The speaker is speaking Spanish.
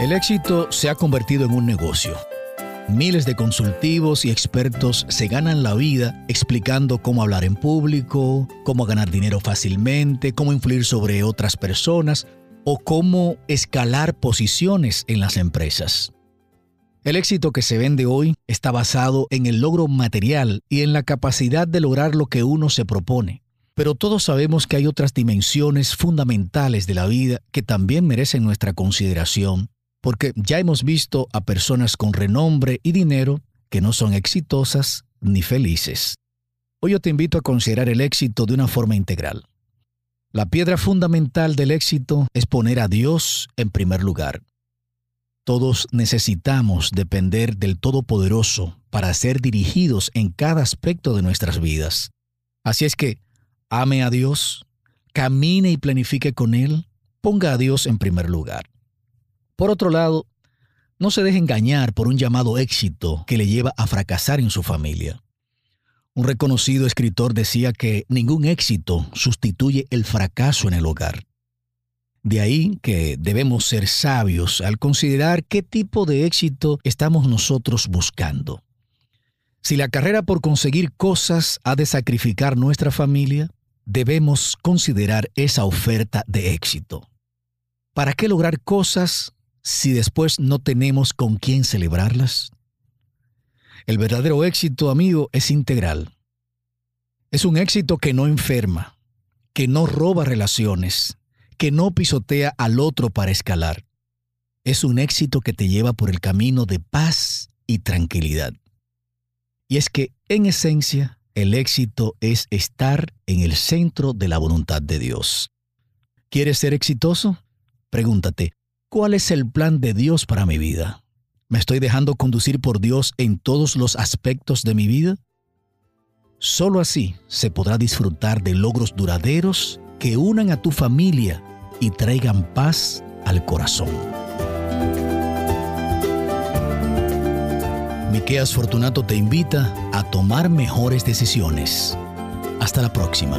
El éxito se ha convertido en un negocio. Miles de consultivos y expertos se ganan la vida explicando cómo hablar en público, cómo ganar dinero fácilmente, cómo influir sobre otras personas o cómo escalar posiciones en las empresas. El éxito que se vende hoy está basado en el logro material y en la capacidad de lograr lo que uno se propone. Pero todos sabemos que hay otras dimensiones fundamentales de la vida que también merecen nuestra consideración porque ya hemos visto a personas con renombre y dinero que no son exitosas ni felices. Hoy yo te invito a considerar el éxito de una forma integral. La piedra fundamental del éxito es poner a Dios en primer lugar. Todos necesitamos depender del Todopoderoso para ser dirigidos en cada aspecto de nuestras vidas. Así es que ame a Dios, camine y planifique con Él, ponga a Dios en primer lugar. Por otro lado, no se deje engañar por un llamado éxito que le lleva a fracasar en su familia. Un reconocido escritor decía que ningún éxito sustituye el fracaso en el hogar. De ahí que debemos ser sabios al considerar qué tipo de éxito estamos nosotros buscando. Si la carrera por conseguir cosas ha de sacrificar nuestra familia, debemos considerar esa oferta de éxito. ¿Para qué lograr cosas si después no tenemos con quién celebrarlas? El verdadero éxito, amigo, es integral. Es un éxito que no enferma, que no roba relaciones, que no pisotea al otro para escalar. Es un éxito que te lleva por el camino de paz y tranquilidad. Y es que, en esencia, el éxito es estar en el centro de la voluntad de Dios. ¿Quieres ser exitoso? Pregúntate, ¿Cuál es el plan de Dios para mi vida? ¿Me estoy dejando conducir por Dios en todos los aspectos de mi vida? Solo así se podrá disfrutar de logros duraderos que unan a tu familia y traigan paz al corazón. Miqueas Fortunato te invita a tomar mejores decisiones. Hasta la próxima.